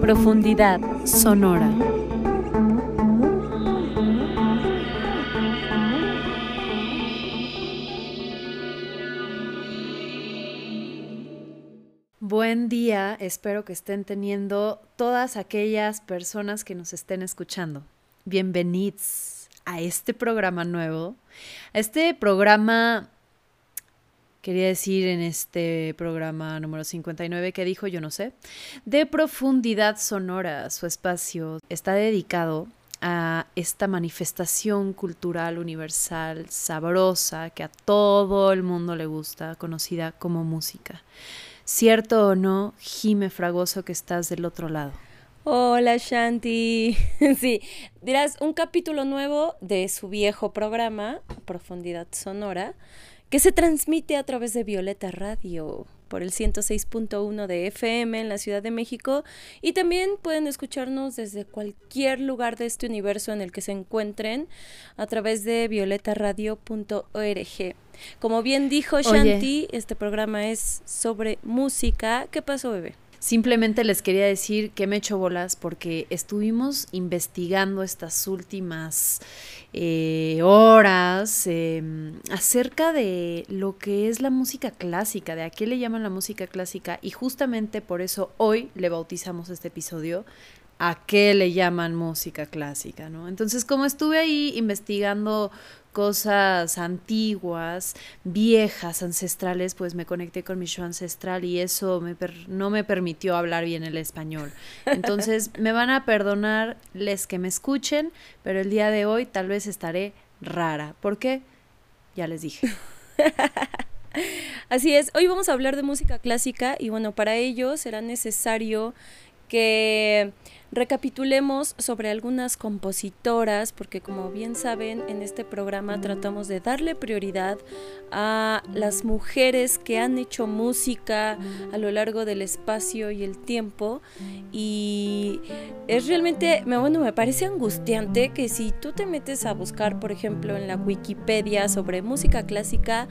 Profundidad sonora. Buen día, espero que estén teniendo todas aquellas personas que nos estén escuchando. Bienvenidos a este programa nuevo, a este programa quería decir en este programa número 59 que dijo, yo no sé, de profundidad sonora. Su espacio está dedicado a esta manifestación cultural universal sabrosa que a todo el mundo le gusta, conocida como música. ¿Cierto o no, Jime Fragoso, que estás del otro lado? Hola Shanti. Sí, dirás un capítulo nuevo de su viejo programa, Profundidad Sonora, que se transmite a través de Violeta Radio por el 106.1 de FM en la Ciudad de México y también pueden escucharnos desde cualquier lugar de este universo en el que se encuentren a través de violetaradio.org. Como bien dijo Shanti, este programa es sobre música. ¿Qué pasó, bebé? Simplemente les quería decir que me echo bolas porque estuvimos investigando estas últimas eh, horas em, acerca de lo que es la música clásica, de a qué le llaman la música clásica y justamente por eso hoy le bautizamos este episodio a qué le llaman música clásica, ¿no? Entonces, como estuve ahí investigando cosas antiguas, viejas, ancestrales, pues me conecté con mi show ancestral y eso me no me permitió hablar bien el español. Entonces me van a perdonar les que me escuchen, pero el día de hoy tal vez estaré rara. ¿Por qué? Ya les dije. Así es, hoy vamos a hablar de música clásica y bueno, para ello será necesario que recapitulemos sobre algunas compositoras, porque como bien saben, en este programa tratamos de darle prioridad a las mujeres que han hecho música a lo largo del espacio y el tiempo. Y es realmente, bueno, me parece angustiante que si tú te metes a buscar, por ejemplo, en la Wikipedia sobre música clásica,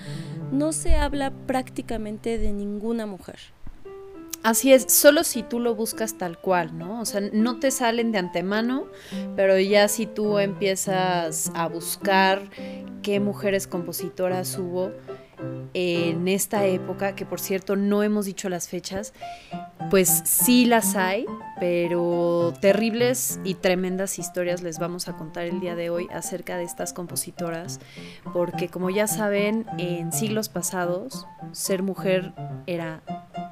no se habla prácticamente de ninguna mujer. Así es, solo si tú lo buscas tal cual, ¿no? O sea, no te salen de antemano, pero ya si tú empiezas a buscar qué mujeres compositoras hubo en esta época, que por cierto no hemos dicho las fechas, pues sí las hay, pero terribles y tremendas historias les vamos a contar el día de hoy acerca de estas compositoras, porque como ya saben, en siglos pasados ser mujer era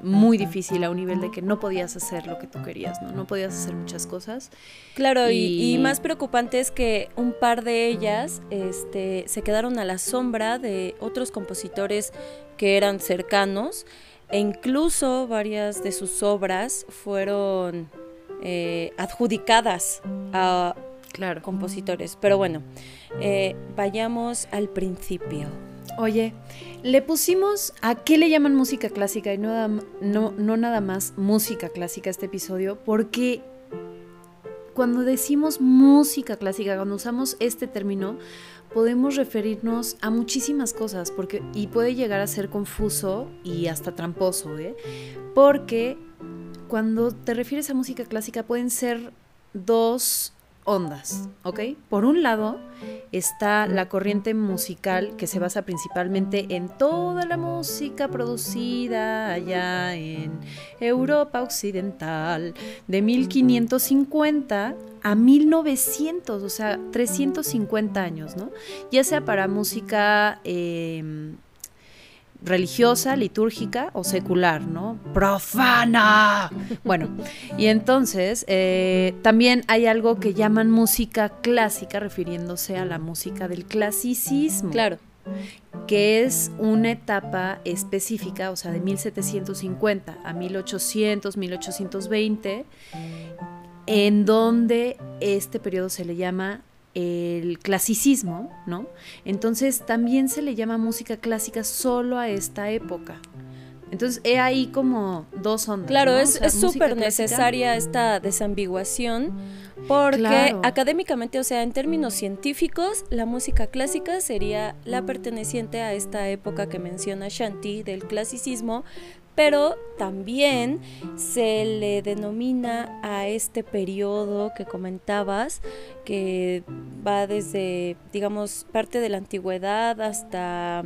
muy difícil a un nivel de que no podías hacer lo que tú querías, ¿no? No podías hacer muchas cosas. Claro, y, más preocupante es que un par de ellas este, se quedaron a la sombra de otros compositores que eran cercanos e incluso varias de sus obras fueron eh, adjudicadas a claro. compositores. Pero bueno, eh, vayamos al principio. Oye, le pusimos a qué le llaman música clásica y no, nada más música clásica este episodio, porque cuando decimos música clásica, cuando usamos este término, podemos referirnos a muchísimas cosas porque, y puede llegar a ser confuso y hasta tramposo, ¿eh? porque cuando te refieres a música clásica pueden ser dos ondas, ¿ok? Por un lado está la corriente musical que se basa principalmente en toda la música producida allá en Europa Occidental de 1550 a 1900, o sea, 350 años, ¿no? Ya sea para música... Eh, religiosa, litúrgica o secular, ¿no? Profana. Bueno, y entonces eh, también hay algo que llaman música clásica, refiriéndose a la música del clasicismo. Claro. Que es una etapa específica, o sea, de 1750 a 1800, 1820, en donde este periodo se le llama el clasicismo, ¿no? Entonces también se le llama música clásica solo a esta época. Entonces he ahí como dos ondas. Claro, es súper necesaria esta desambiguación porque académicamente, o sea, en términos científicos, la música clásica sería la perteneciente a esta época que menciona Shanti del clasicismo, pero también se le denomina a este periodo que comentabas, que va desde, digamos, parte de la antigüedad hasta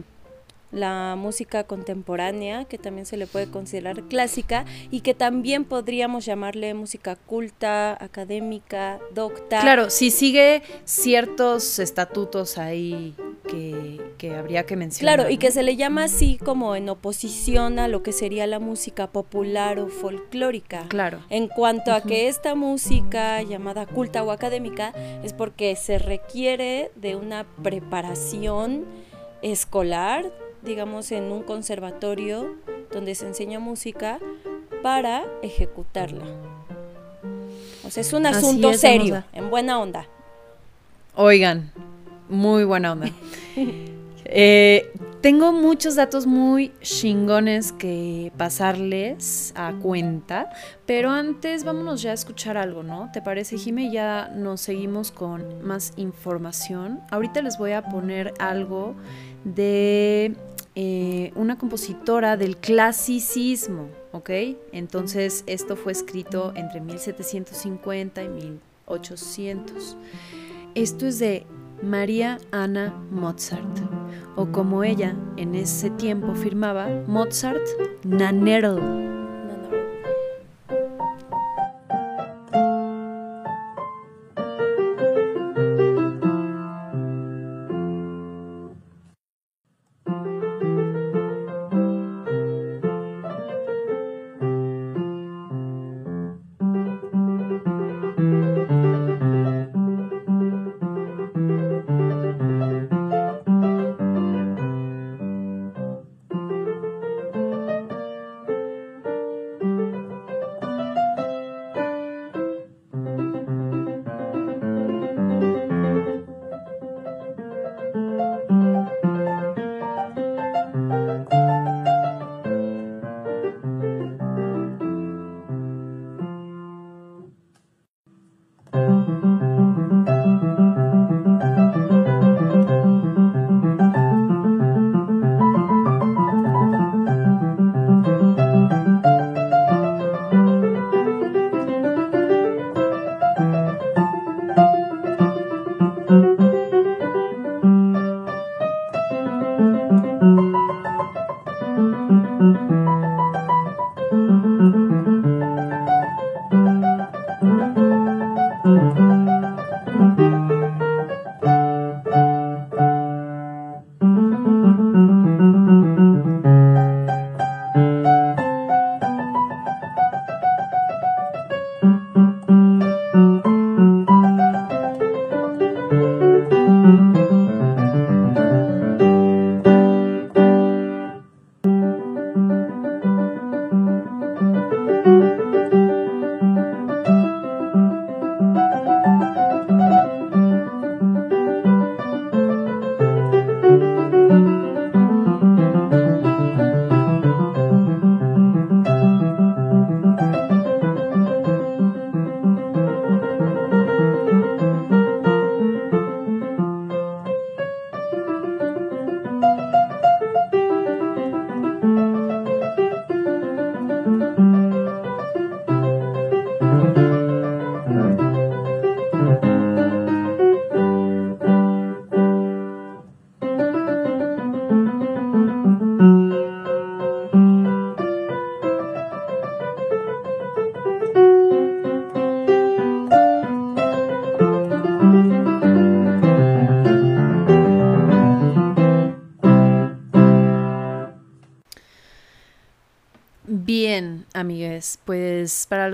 la música contemporánea, que también se le puede considerar clásica y que también podríamos llamarle música culta, académica, docta. Claro, si sigue ciertos estatutos ahí que, que, habría que mencionar. Claro, y que se le llama así como en oposición a lo que sería la música popular o folclórica. Claro. En cuanto a que esta música llamada culta o académica es porque se requiere de una preparación escolar, digamos, en un conservatorio donde se enseña música para ejecutarla. O sea, es un asunto serio, en buena onda. Oigan, muy buena onda. Eh, tengo muchos datos muy chingones que pasarles a cuenta, pero antes vámonos ya a escuchar algo, ¿no? ¿Te parece, Jime? Ya nos seguimos con más información. Ahorita les voy a poner algo de eh, una compositora del clasicismo, ¿ok? Entonces esto fue escrito entre 1750 y 1800. Esto es de María Ana Mozart, o como ella en ese tiempo firmaba, Mozart Nanerl.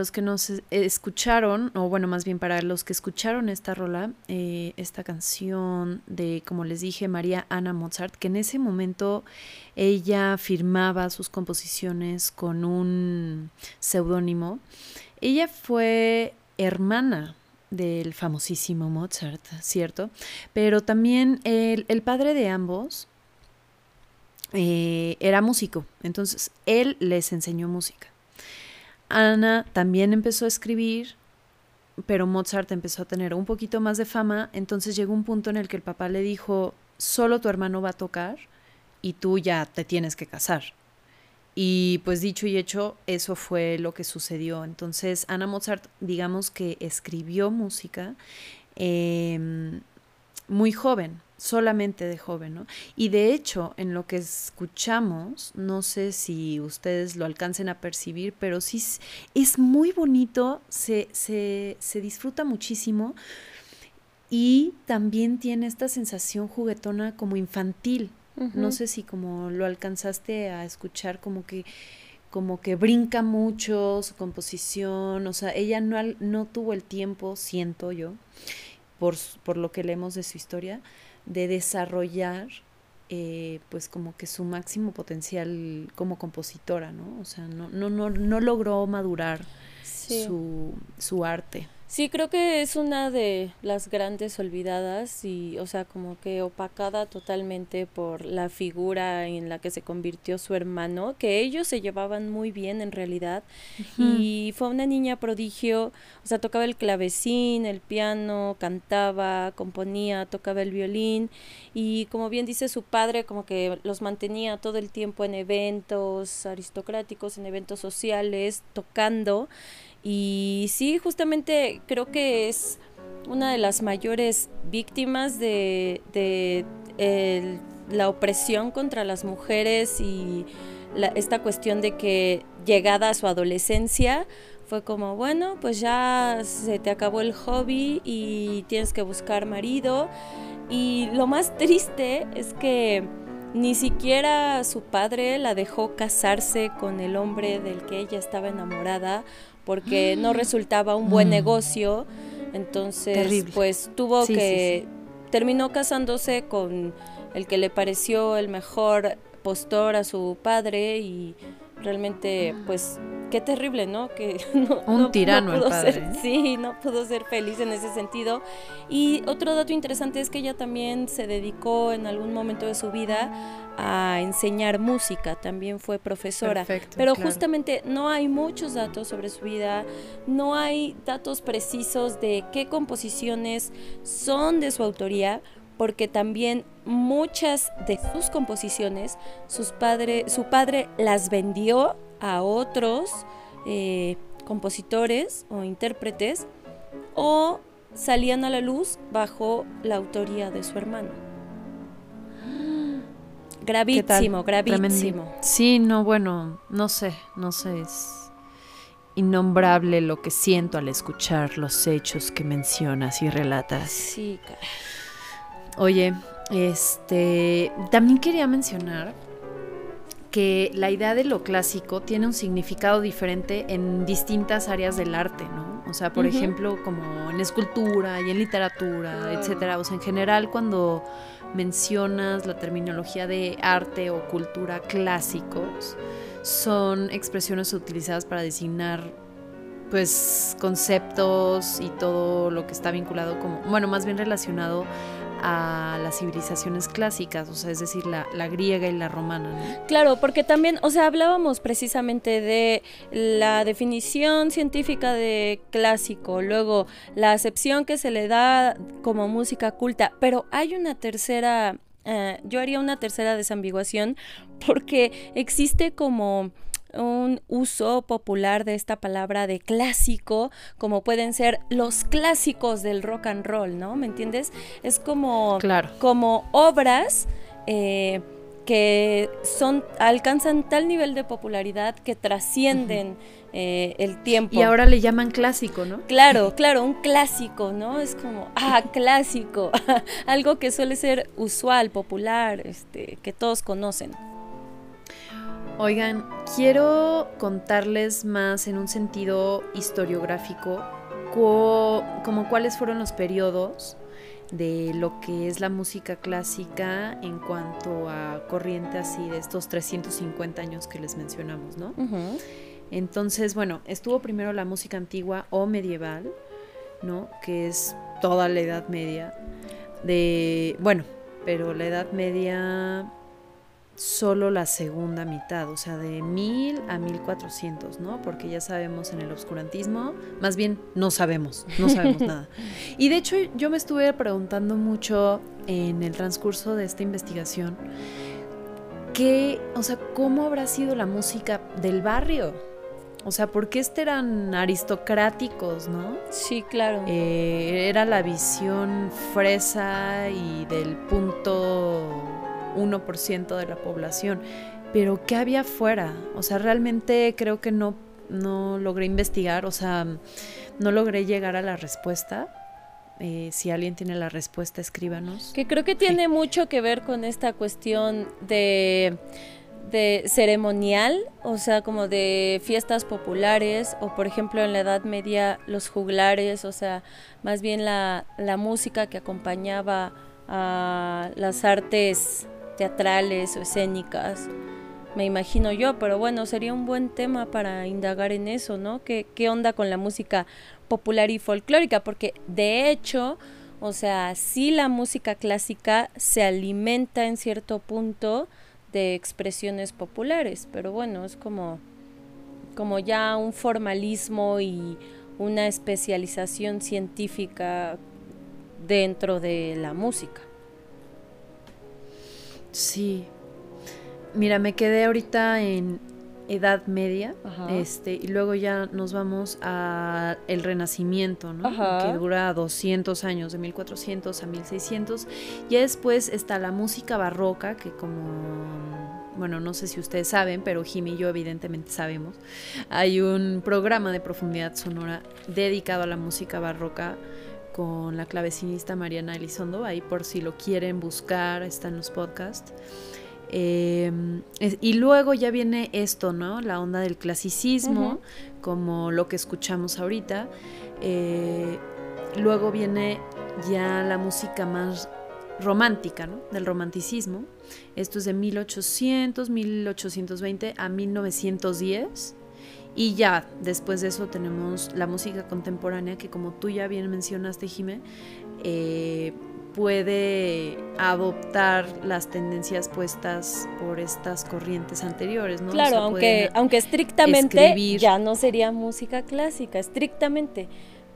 Los que nos escucharon, o bueno, más bien para los que escucharon esta rola, eh, esta canción de, como les dije, María Ana Mozart, que en ese momento ella firmaba sus composiciones con un seudónimo, ella fue hermana del famosísimo Mozart, ¿cierto? Pero también el, el padre de ambos, eh, era músico, entonces él les enseñó música. Ana también empezó a escribir, pero Mozart empezó a tener un poquito más de fama, entonces llegó un punto en el que el papá le dijo, solo tu hermano va a tocar y tú ya te tienes que casar. y pues dicho y hecho, eso fue lo que sucedió. Entonces, Ana Mozart, digamos que escribió música em, muy joven, solamente de joven, ¿no? Y de hecho, en lo que escuchamos, no sé si ustedes lo alcancen a percibir, pero sí es muy bonito, se, se, se disfruta muchísimo y también tiene esta sensación juguetona como infantil, no sé si como lo alcanzaste a escuchar, como que como que brinca mucho su composición, o sea, ella no, no tuvo el tiempo, siento yo, por, por lo que leemos de su historia, de desarrollar eh, pues como que su máximo potencial como compositora, ¿no? O sea, no, no, no, no logró madurar su, su arte. Sí, creo que es una de las grandes olvidadas y, o sea, como que opacada totalmente por la figura en la que se convirtió su hermano, que ellos se llevaban muy bien en realidad. Y fue una niña prodigio, o sea, tocaba el clavecín, el piano, cantaba, componía, tocaba el violín y como bien dice su padre, como que los mantenía todo el tiempo en eventos aristocráticos, en eventos sociales, tocando y sí, justamente creo que es una de las mayores víctimas de, la opresión contra las mujeres y esta cuestión de que llegada a su adolescencia fue como, bueno, pues ya se te acabó el hobby y tienes que buscar marido. Y lo más triste es que ni siquiera su padre la dejó casarse con el hombre del que ella estaba enamorada porque no resultaba un buen mm. negocio. Entonces, pues tuvo que terminó casándose con el que le pareció el mejor postor a su padre y realmente pues qué terrible, ¿no? Que no, un tirano el padre. Ser, sí, no pudo ser feliz en ese sentido. Y otro dato interesante es que ella también se dedicó en algún momento de su vida a enseñar música, también fue profesora. Pero justamente no hay muchos datos sobre su vida, no hay datos precisos de qué composiciones son de su autoría porque también muchas de sus composiciones sus padre, su padre las vendió a otros eh, compositores o intérpretes o salían a la luz bajo la autoría de su hermano. Gravísimo, gravísimo. Sí, no, bueno, no sé, no sé, es innombrable lo que siento al escuchar los hechos que mencionas y relatas. Sí, Oye, este, también quería mencionar que la idea de lo clásico tiene un significado diferente en distintas áreas del arte, ¿no? O sea, por ejemplo, como en escultura y en literatura, etcétera. O sea, en general, cuando mencionas la terminología de arte o cultura clásicos, son expresiones utilizadas para designar pues conceptos y todo lo que está vinculado como, bueno, más bien relacionado a las civilizaciones clásicas, o sea, es decir, la, griega y la romana. Claro, porque también, o sea, hablábamos precisamente de la definición científica de clásico, luego la acepción que se le da como música culta, pero hay una tercera, eh, yo haría una tercera desambiguación porque existe como un uso popular de esta palabra de clásico, como pueden ser los clásicos del rock and roll, ¿no? ¿Me entiendes? Es como, como obras eh, que son, alcanzan tal nivel de popularidad que trascienden eh, el tiempo. Y ahora le llaman clásico, ¿no? Claro, claro, un clásico, ¿no? Es como, ah, clásico, algo que suele ser usual, popular, este, que todos conocen. Oigan, quiero contarles más en un sentido historiográfico como cuáles fueron los periodos de lo que es la música clásica en cuanto a corriente así de estos 350 años que les mencionamos, ¿no? Entonces, bueno, estuvo primero la música antigua o medieval, ¿no? Que es toda la Edad Media. De, bueno, pero la Edad Media solo la segunda mitad, o sea, de 1000 a 1400, ¿no? Porque ya sabemos en el obscurantismo, más bien no sabemos, no sabemos nada. Y de hecho yo me estuve preguntando mucho en el transcurso de esta investigación, ¿qué, o sea, cómo habrá sido la música del barrio? O sea, porque este eran aristocráticos, ¿no? Sí, claro. Eh, era la visión fresa y del punto 1% de la población. Pero ¿qué había afuera? O sea, realmente creo que no, no logré investigar, o sea, no logré llegar a la respuesta. Eh, si alguien tiene la respuesta, escríbanos. Que creo que tiene mucho que ver con esta cuestión de de ceremonial, o sea, como de fiestas populares, o por ejemplo en la Edad Media los juglares, o sea, más bien la, la música que acompañaba a las artes teatrales o escénicas, me imagino yo, pero bueno, sería un buen tema para indagar en eso, ¿no? ¿Qué, qué onda con la música popular y folclórica? Porque de hecho, o sea, sí la música clásica se alimenta en cierto punto, de expresiones populares, pero bueno, es como, como ya un formalismo y una especialización científica dentro de la música. Sí. Mira, me quedé ahorita en Edad Media, este, y luego ya nos vamos a el Renacimiento, ¿no? Que dura 200 años, de 1400 a 1600. Y después está la música barroca, que como, bueno, no sé si ustedes saben, pero Jimmy y yo evidentemente sabemos. Hay un programa de profundidad sonora dedicado a la música barroca con la clavecinista Mariana Elizondo, ahí por si lo quieren buscar, está en los podcasts. Em, y luego ya viene esto, ¿no? La onda del clasicismo, como lo que escuchamos ahorita. Eh, luego viene ya la música más romántica, ¿no? Del romanticismo. Esto es de 1800, 1820 a 1910. Y ya, después de eso tenemos la música contemporánea, que como tú ya bien mencionaste, Jimé, eh, puede adoptar las tendencias puestas por estas corrientes anteriores, ¿no? Claro, aunque, aunque estrictamente ya no sería música clásica, estrictamente,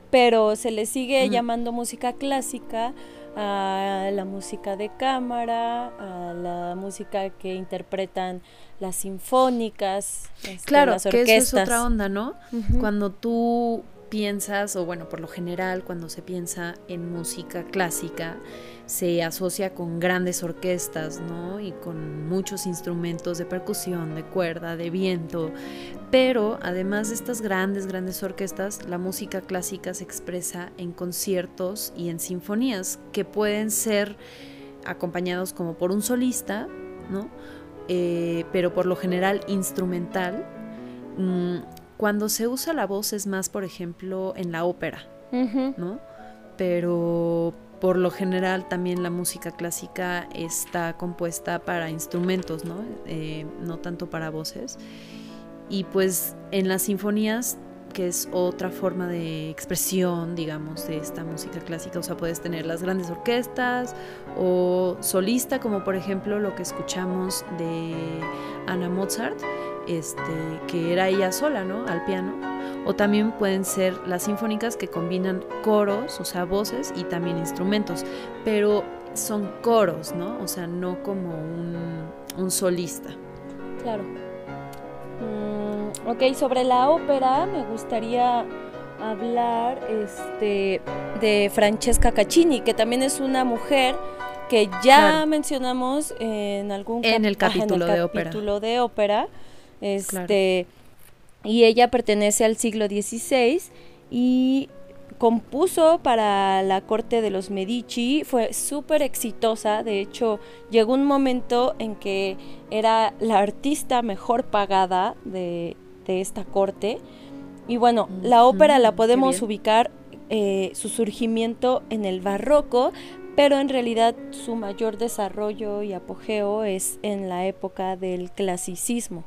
pero se le sigue llamando música clásica a la música de cámara, a la música que interpretan las sinfónicas, este, claro, las orquestas. que eso es otra onda, ¿no? Cuando tú piensas, o bueno, por lo general cuando se piensa en música clásica, se asocia con grandes orquestas, ¿no? Y con muchos instrumentos de percusión, de cuerda, de viento. Pero además de estas grandes, grandes orquestas, la música clásica se expresa en conciertos y en sinfonías que pueden ser acompañados como por un solista, ¿no? Eh, pero por lo general instrumental. Mm, cuando se usa la voz es más, por ejemplo, en la ópera, ¿no? Pero por lo general también la música clásica está compuesta para instrumentos, ¿no? Eh, no tanto para voces. Y pues en las sinfonías, que es otra forma de expresión, digamos, de esta música clásica, o sea, puedes tener las grandes orquestas o solista, como por ejemplo lo que escuchamos de Anna Mozart este, que era ella sola, ¿no? Al piano. O también pueden ser las sinfónicas que combinan coros, o sea, voces y también instrumentos, pero son coros, ¿no? O sea, no como un, solista. Claro. Mm, ok, sobre la ópera me gustaría hablar este, de Francesca Caccini, que también es una mujer que ya mencionamos en algún en el capítulo, de, capítulo de ópera este, Y ella pertenece al siglo XVI y compuso para la corte de los Medici, fue súper exitosa, de hecho llegó un momento en que era la artista mejor pagada de, esta corte. Y bueno, la ópera la podemos ubicar eh, su surgimiento en el barroco, pero en realidad su mayor desarrollo y apogeo es en la época del clasicismo.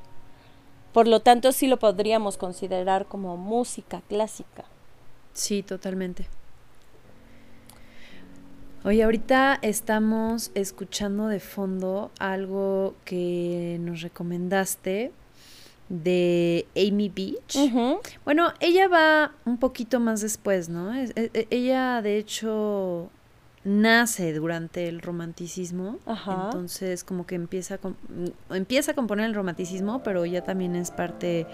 Por lo tanto, sí lo podríamos considerar como música clásica. Sí, totalmente. Oye, ahorita estamos escuchando de fondo algo que nos recomendaste de Amy Beach. Bueno, ella va un poquito más después, ¿no? E, e, ella, de hecho, nace durante el romanticismo. Ajá. Entonces, como que empieza a, mm, empieza a componer el romanticismo, pero ya también es parte,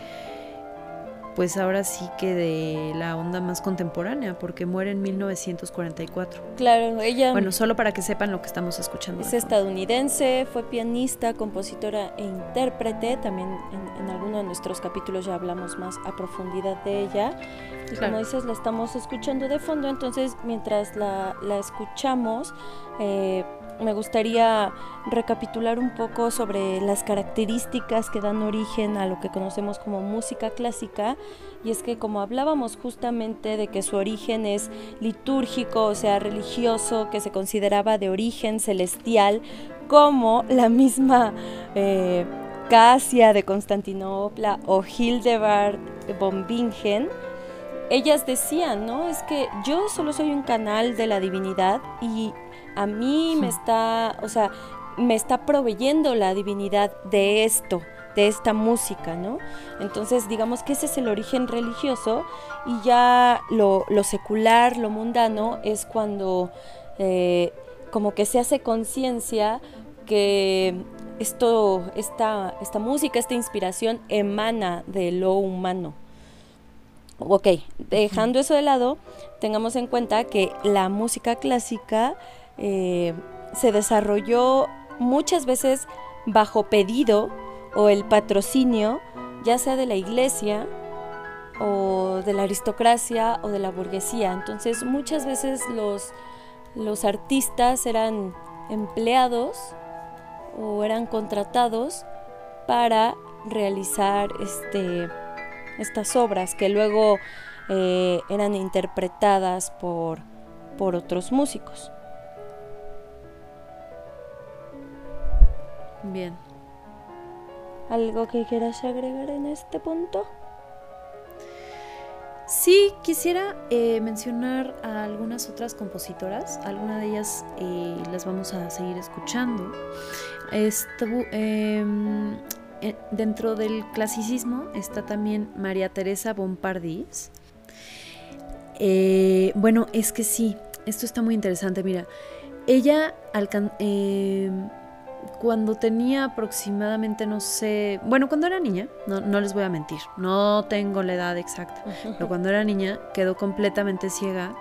pues ahora sí que de la onda más contemporánea, porque muere en 1944. Claro, ella Bueno, solo para que sepan lo que estamos escuchando. es estadounidense, fue pianista, compositora e intérprete. También en, en alguno de nuestros capítulos ya hablamos más a profundidad de ella. Y Claro. como dices, la estamos escuchando de fondo, entonces mientras la, la escuchamos, eh, me gustaría recapitular un poco sobre las características que dan origen a lo que conocemos como música clásica. Y es que como hablábamos justamente de que su origen es litúrgico, o sea, religioso, que se consideraba de origen celestial, como la misma eh, Casia de Constantinopla o Hildebard von Bingen, ellas decían, ¿no? Es que yo solo soy un canal de la divinidad y a mí me está, o sea, me está proveyendo la divinidad de esto, de esta música, ¿no? Entonces, digamos que ese es el origen religioso y ya lo, lo secular, lo mundano, es cuando eh, como que se hace conciencia que esto, esta, esta música, esta inspiración emana de lo humano. Ok, dejando eso de lado, tengamos en cuenta que la música clásica eh, se desarrolló muchas veces bajo pedido o el patrocinio, ya sea de la iglesia o de la aristocracia o de la burguesía. Entonces muchas veces los, los artistas eran empleados o eran contratados para realizar este, estas obras que luego eh, eran interpretadas por, por otros músicos. Bien. ¿Algo que quieras agregar en este punto? Sí, quisiera eh, mencionar a algunas otras compositoras. Algunas de ellas eh, las vamos a seguir escuchando. Em, eh, dentro del clasicismo está también María Teresa Bompardis. Bueno, es que sí, esto está muy interesante. Mira, ella alcan em, cuando tenía aproximadamente, no sé, bueno, cuando era niña, no, no les voy a mentir, no tengo la edad exacta, pero cuando era niña quedó completamente ciega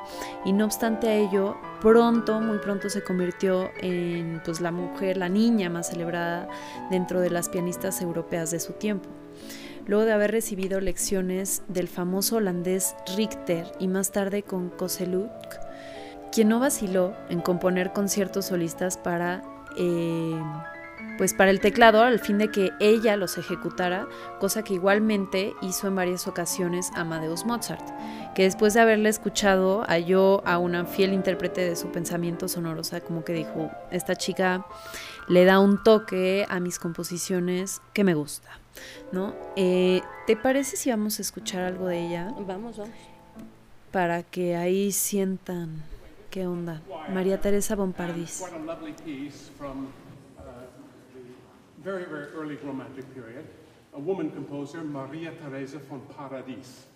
y no obstante a ello, pronto, muy pronto se convirtió en pues la mujer, la niña más celebrada dentro de las pianistas europeas de su tiempo. Luego de haber recibido lecciones del famoso holandés Richter y más tarde con Koseluk, quien no vaciló en componer conciertos solistas para eh, pues para el teclado al fin de que ella los ejecutara, cosa que igualmente hizo en varias ocasiones Amadeus Mozart, que después de haberle escuchado halló a una fiel intérprete de su pensamiento sonoro, o sea, como que dijo, esta chica le da un toque a mis composiciones que me gusta, ¿no? Eh, ¿Te parece si vamos a escuchar algo de ella? Vamos, vamos. Para que ahí sientan ¿Qué? María Teresa Bompardis. Uh, very, a woman composer, Maria Theresa von Paradis,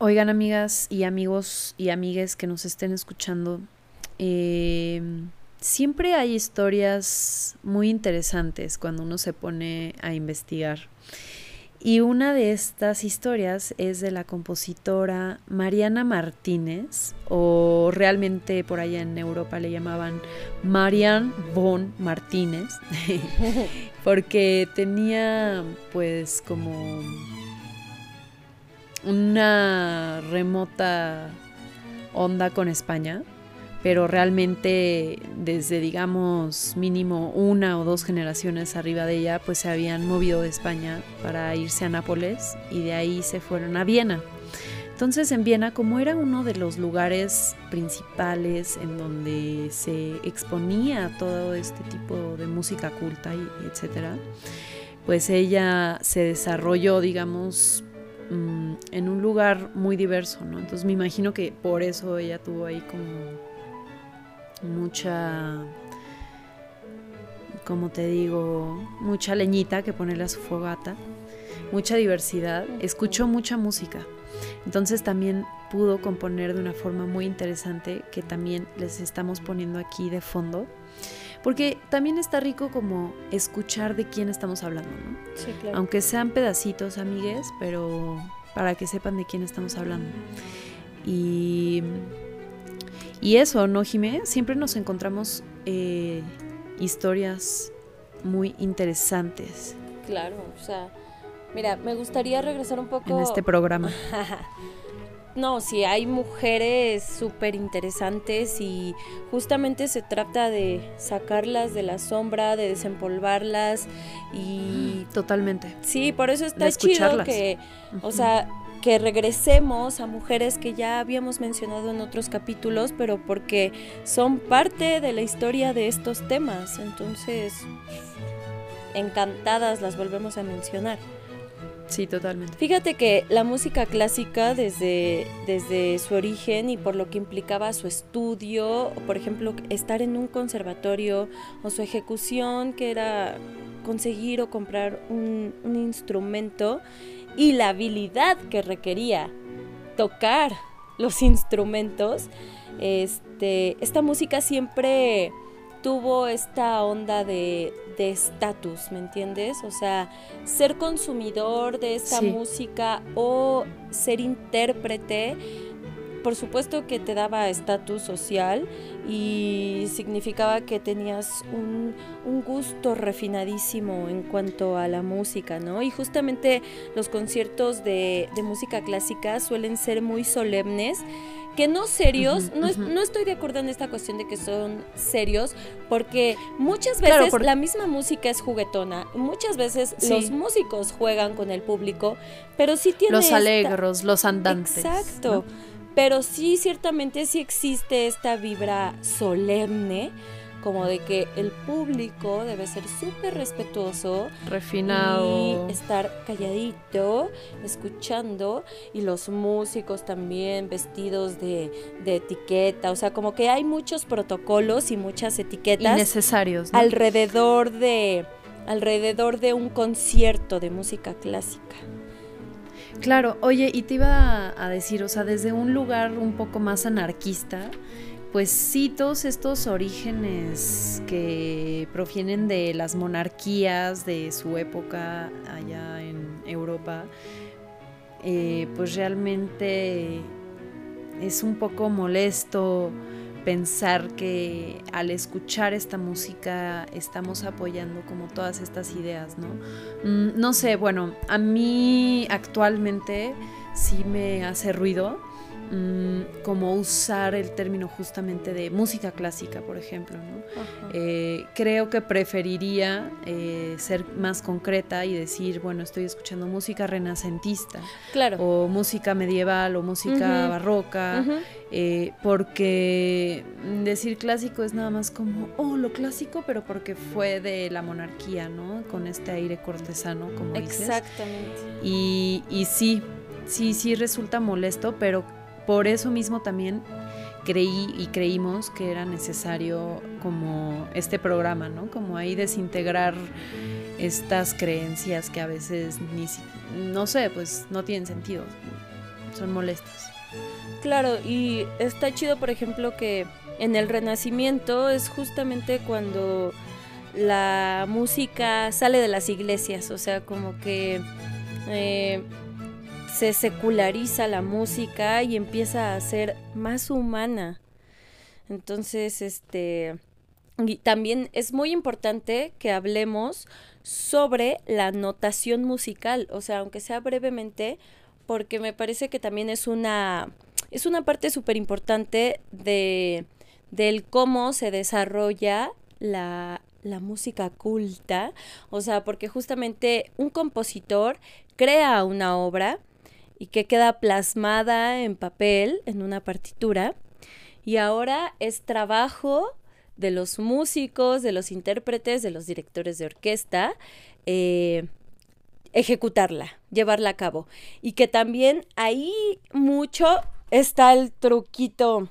Oigan, amigas y amigos y amigues que nos estén escuchando, eh, siempre hay historias muy interesantes cuando uno se pone a investigar. Y una de estas historias es de la compositora Mariana Martínez, o realmente por allá en Europa le llamaban Marian von Martínez, porque tenía pues como una remota onda con España, pero realmente desde digamos mínimo una o dos generaciones arriba de ella, pues se habían movido de España para irse a Nápoles y de ahí se fueron a Viena. Entonces en Viena, como era uno de los lugares principales en donde se exponía todo este tipo de música culta y etcétera, pues ella se desarrolló, digamos, mm, en un lugar muy diverso, ¿no? Entonces me imagino que por eso ella tuvo ahí como mucha, como te digo, mucha leñita que ponerle a su fogata, mucha diversidad, escuchó mucha música. Entonces también pudo componer de una forma muy interesante que también les estamos poniendo aquí de fondo. Porque también está rico como escuchar de quién estamos hablando, ¿no? Sí, claro. Aunque sean pedacitos, amigues, pero para que sepan de quién estamos hablando. Y y eso, ¿no, Jimé? Siempre nos encontramos eh, historias muy interesantes. Claro, o sea, mira, me gustaría regresar un poco... En este programa. no, sí, hay mujeres súper interesantes y justamente se trata de sacarlas de la sombra, de desempolvarlas y... Totalmente. Sí, por eso está chido que, o sea, que regresemos a mujeres que ya habíamos mencionado en otros capítulos, pero porque son parte de la historia de estos temas. Entonces, encantadas las volvemos a mencionar. Sí, totalmente. Fíjate que la música clásica desde, desde su origen y por lo que implicaba su estudio, por ejemplo, estar en un conservatorio o su ejecución, que era conseguir o comprar un, un instrumento, y la habilidad que requería tocar los instrumentos, este, esta música siempre tuvo esta onda de estatus, ¿me entiendes? O sea, ser consumidor de esta música o ser intérprete por supuesto que te daba estatus social y significaba que tenías un, gusto refinadísimo en cuanto a la música, ¿no? Y justamente los conciertos de, música clásica suelen ser muy solemnes, que no serios, no, no, estoy de acuerdo en esta cuestión de que son serios, porque muchas veces la misma música es juguetona, muchas veces los músicos juegan con el público, pero sí tiene... Los alegros, los andantes. Exacto pero sí ciertamente sí existe esta vibra solemne como de que el público debe ser súper respetuoso, refinado, y estar calladito, escuchando, y los músicos también vestidos de, etiqueta, o sea, como que hay muchos protocolos y muchas etiquetas necesarios alrededor de alrededor de un concierto de música clásica. Claro, oye, y te iba a decir, o sea, desde un lugar un poco más anarquista, pues sí, todos estos orígenes que provienen de las monarquías de su época allá en Europa, eh, pues realmente es un poco molesto pensar que al escuchar esta música estamos apoyando como todas estas ideas, ¿no? Mm, no sé, bueno, a mí actualmente sí me hace ruido Mm, como usar el término justamente de música clásica, por ejemplo. Eh, creo que preferiría eh, ser más concreta y decir, bueno, estoy escuchando música renacentista, claro. o música medieval, o música barroca, eh, porque decir clásico es nada más como, oh, lo clásico, pero porque fue de la monarquía, ¿no? Con este aire cortesano, como dices. Exactamente. Y, y sí, sí, sí resulta molesto, pero por eso mismo también creí y creímos que era necesario como este programa, ¿no? Como ahí desintegrar estas creencias que a veces ni no sé, pues no tienen sentido. son molestas. Claro, y está chido, por ejemplo, que en el Renacimiento es justamente cuando la música sale de las iglesias, o sea, como que eh, se seculariza la música y empieza a ser más humana. Entonces, este, y también es muy importante que hablemos sobre la notación musical, o sea, aunque sea brevemente, porque me parece que también es una, es una parte súper importante de, del cómo se desarrolla la, la música culta, o sea, porque justamente un compositor crea una obra y que queda plasmada en papel, en una partitura, y ahora es trabajo de los músicos, de los intérpretes, de los directores de orquesta, eh, ejecutarla, llevarla a cabo. Y que también ahí mucho está el truquito,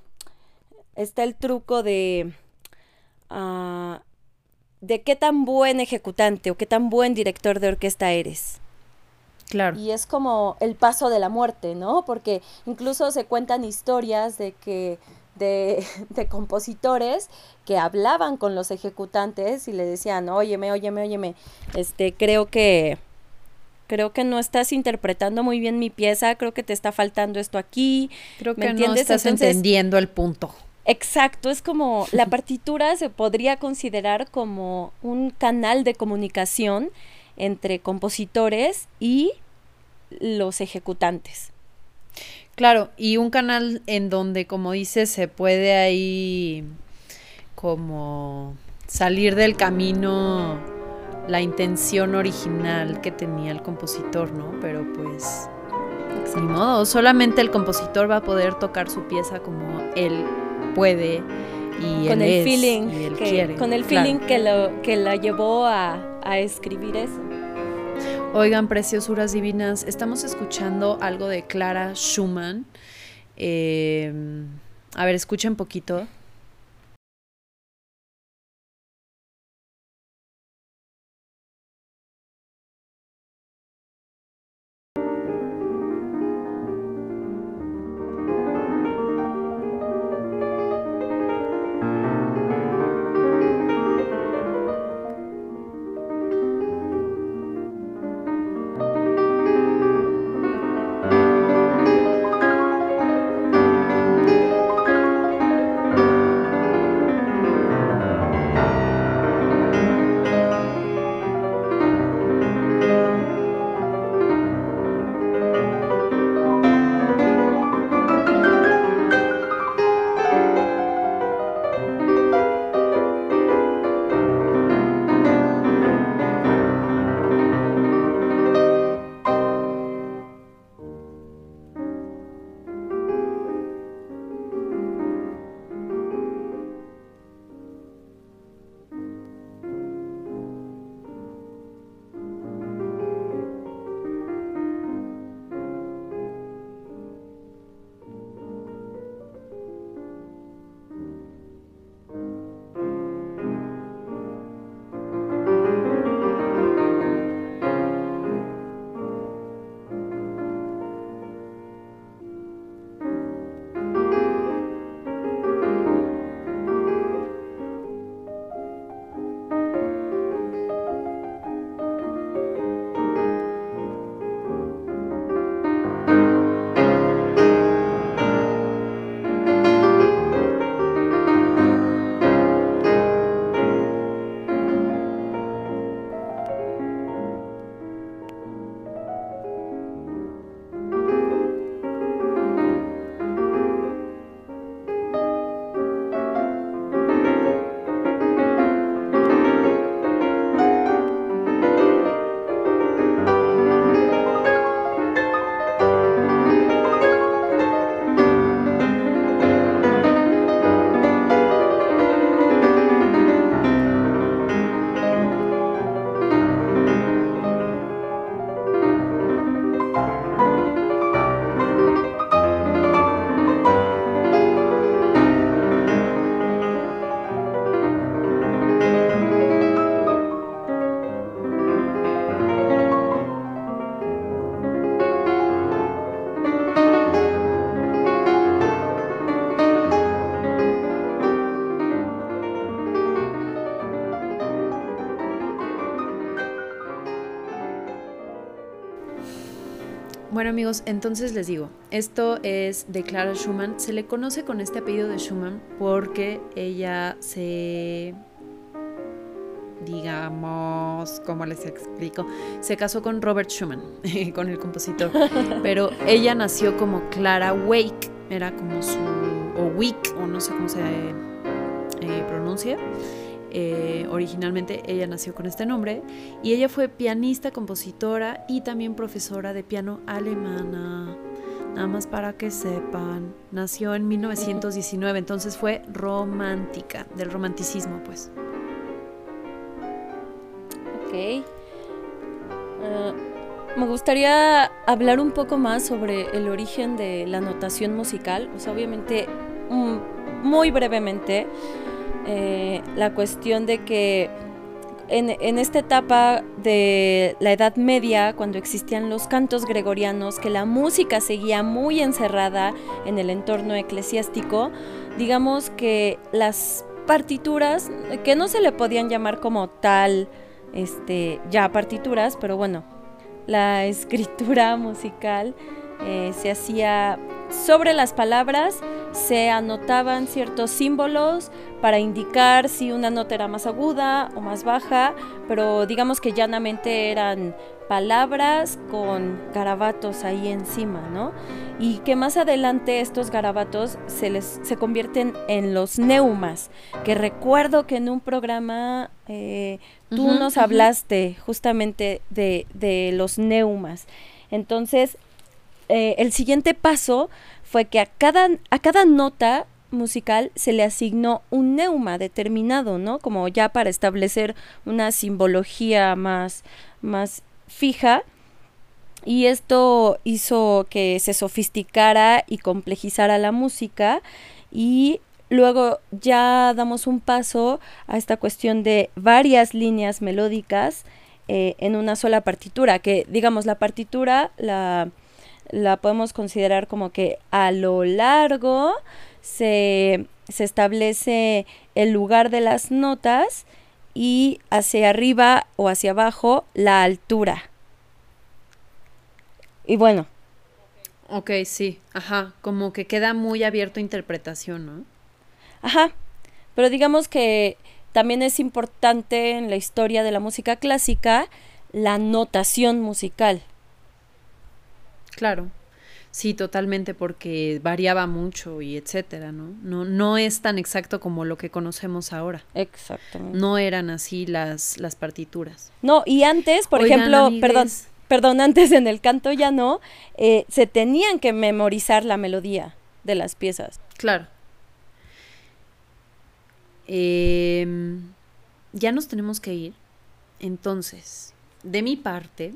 está el truco de... Ah, de qué tan buen ejecutante o qué tan buen director de orquesta eres. Claro. Y es como el paso de la muerte, ¿no? Porque incluso se cuentan historias de que de, de, compositores que hablaban con los ejecutantes y le decían, óyeme, óyeme, óyeme, este, creo que creo que no estás interpretando muy bien mi pieza, creo que te está faltando esto aquí. Creo que no estás entendiendo el punto. Exacto, es como la partitura se podría considerar como un canal de comunicación entre compositores y los ejecutantes. Claro, y un canal en donde, como dices, se puede ahí como salir del camino la intención original que tenía el compositor, ¿no? Pero pues ni modo, solamente el compositor va a poder tocar su pieza como él puede y con él el es, feeling y él que, quiere. con el Claro. feeling que lo que la llevó a, a escribir eso. Oigan, preciosuras divinas, estamos escuchando algo de Clara Schumann. Eh, a ver, escuchen poquito. Amigos, entonces les digo, esto es de Clara Schumann. Se le conoce con este apellido de Schumann porque ella se, digamos, ¿cómo les explico? Se casó con Robert Schumann, con el compositor, pero ella nació como Clara Wake, era como su, o Wick, o no sé cómo se eh, pronuncia. Eh, originalmente ella nació con este nombre y ella fue pianista, compositora y también profesora de piano alemana. Nada más para que sepan, nació en 1919, entonces fue romántica, del romanticismo pues. Ok. Ah, me gustaría hablar un poco más sobre el origen de la notación musical, o sea, obviamente mm, muy brevemente eh, la cuestión de que en, esta etapa de la Edad Media, cuando existían los cantos gregorianos, que la música seguía muy encerrada en el entorno eclesiástico, digamos que las partituras, que no se le podían llamar como tal, este, ya partituras, pero bueno, la escritura musical eh, se hacía sobre las palabras se anotaban ciertos símbolos para indicar si una nota era más aguda o más baja, pero digamos que llanamente eran palabras con garabatos ahí encima, ¿no? Y que más adelante estos garabatos se les se convierten en los neumas, que recuerdo que en un programa eh, tú nos hablaste justamente de, de los neumas. Entonces, eh, el siguiente paso fue que a cada, a cada nota musical se le asignó un neuma determinado, ¿no? Como ya para establecer una simbología más, más fija. Y esto hizo que se sofisticara y complejizara la música y luego ya damos un paso a esta cuestión de varias líneas melódicas eh, en una sola partitura, que digamos la partitura la la podemos considerar como que a lo largo se, establece el lugar de las notas y hacia arriba o hacia abajo la altura. Y bueno. Ok, sí, ajá, como que queda muy abierto a interpretación, ¿no? Ajá, pero digamos que también es importante en la historia de la música clásica la notación musical. Claro. Sí, totalmente, porque variaba mucho y etcétera, ¿no? No, no es tan exacto como lo que conocemos ahora. Exactamente. No eran así las, las partituras. No, y antes, por ejemplo, perdón, perdón, antes en el canto ya no, eh, se tenían que memorizar la melodía de las piezas. Claro. Em, ya nos tenemos que ir. Entonces, de mi parte,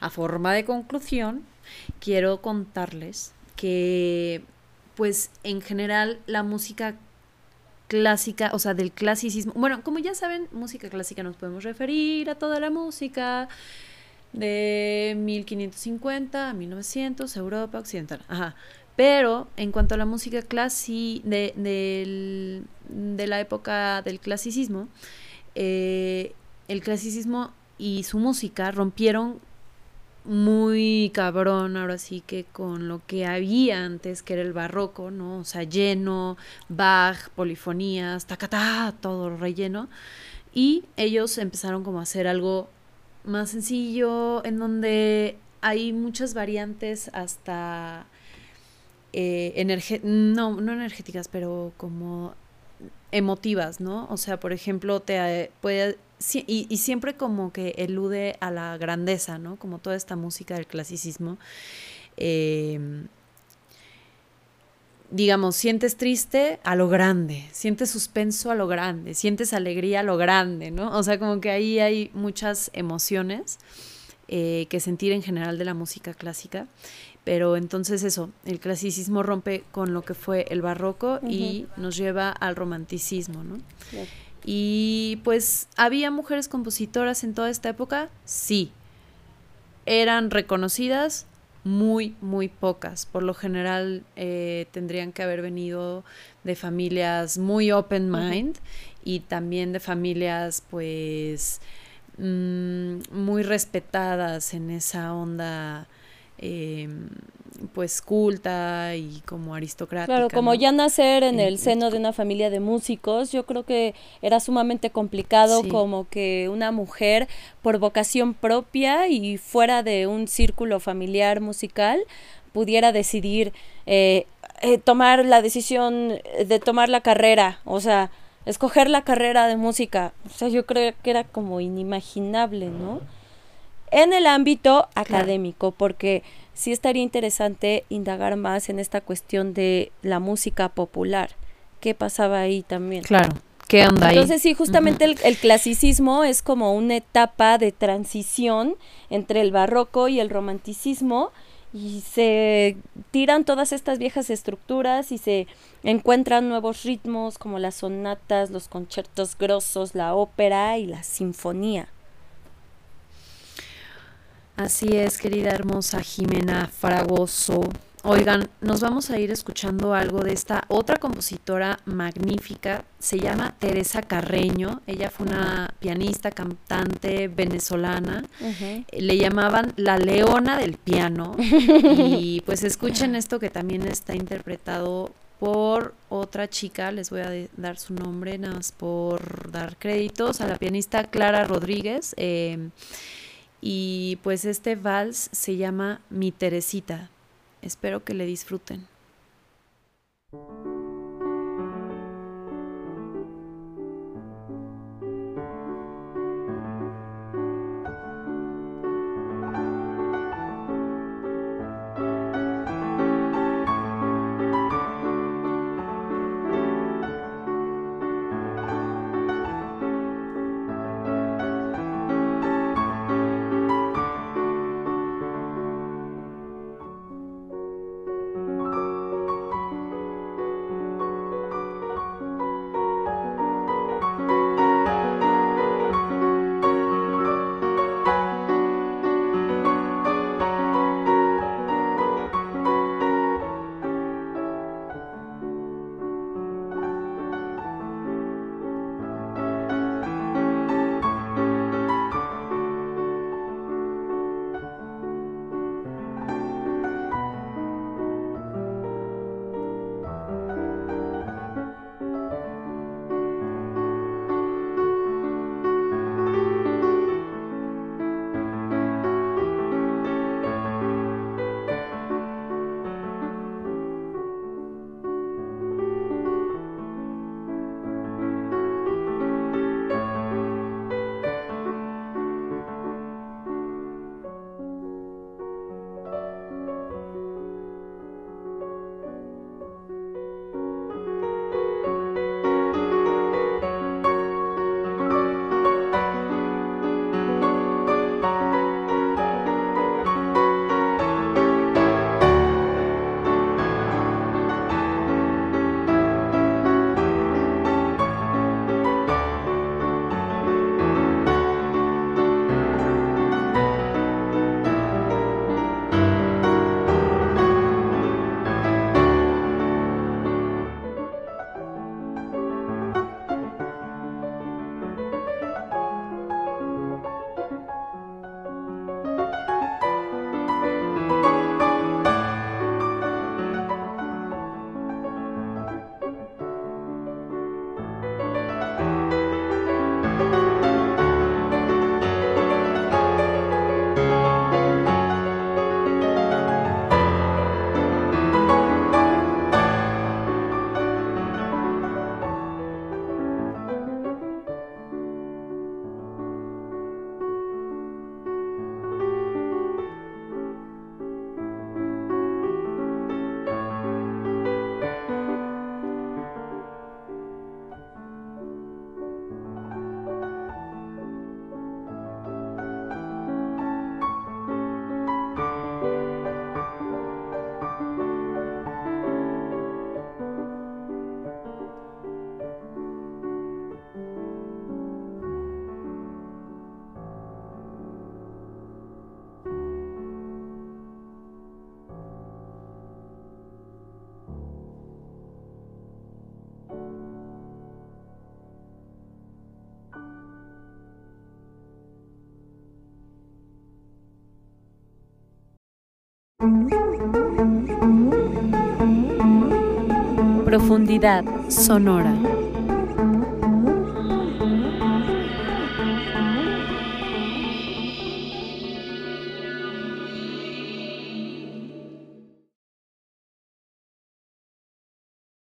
a forma de conclusión, quiero contarles que pues en general la música clásica, o sea, del clasicismo, bueno, como ya saben, música clásica nos podemos referir a toda la música de 1550 a 1900, Europa Occidental, ajá. Pero en cuanto a la música clásica de, de, la época del clasicismo, eh, el clasicismo y su música rompieron muy cabrón, ahora sí que con lo que había antes, que era el barroco, ¿no? O sea, lleno, Bach, polifonías, tacatá, todo relleno. Y ellos empezaron como a hacer algo más sencillo, en donde hay muchas variantes hasta eh, no, no energéticas, pero como emotivas, ¿no? O sea, por ejemplo, te puede y, siempre como que elude a la grandeza, ¿no? Como toda esta música del clasicismo. Em, digamos, sientes triste a lo grande, sientes suspenso a lo grande, sientes alegría a lo grande, ¿no? O sea, como que ahí hay muchas emociones eh, que sentir en general de la música clásica. Pero entonces eso, el clasicismo rompe con lo que fue el barroco y nos lleva al romanticismo, ¿no? Y pues, ¿había mujeres compositoras en toda esta época? Sí. Eran reconocidas muy, muy pocas. Por lo general eh, tendrían que haber venido de familias muy open mind y también de familias pues mm, muy respetadas en esa onda em, pues culta y como aristocrática. Claro, como ¿no? ya nacer en Eh, el seno de una familia de músicos, yo creo que era sumamente complicado Sí. como que una mujer por vocación propia y fuera de un círculo familiar musical pudiera decidir eh, eh, tomar la decisión de tomar la carrera, o sea, escoger la carrera de música. O sea, yo creo que era como inimaginable, ¿no? En el ámbito académico, porque sí estaría interesante indagar más en esta cuestión de la música popular. ¿Qué pasaba ahí también? Claro, ¿qué onda ahí? Entonces sí, justamente el, el clasicismo es como una etapa de transición entre el barroco y el romanticismo y se tiran todas estas viejas estructuras y se encuentran nuevos ritmos como las sonatas, los conciertos grosos, la ópera y la sinfonía. Así es, querida hermosa Jimena Fragoso. Oigan, nos vamos a ir escuchando algo de esta otra compositora magnífica. Se llama Teresa Carreño. Ella fue una pianista, cantante venezolana. Le llamaban la leona del piano. y pues escuchen esto que también está interpretado por otra chica, les voy a dar su nombre, nada más por dar créditos, a la pianista Clara Rodríguez. eh, y pues este vals se llama Mi Teresita. Espero que le disfruten. Profundidad sonora.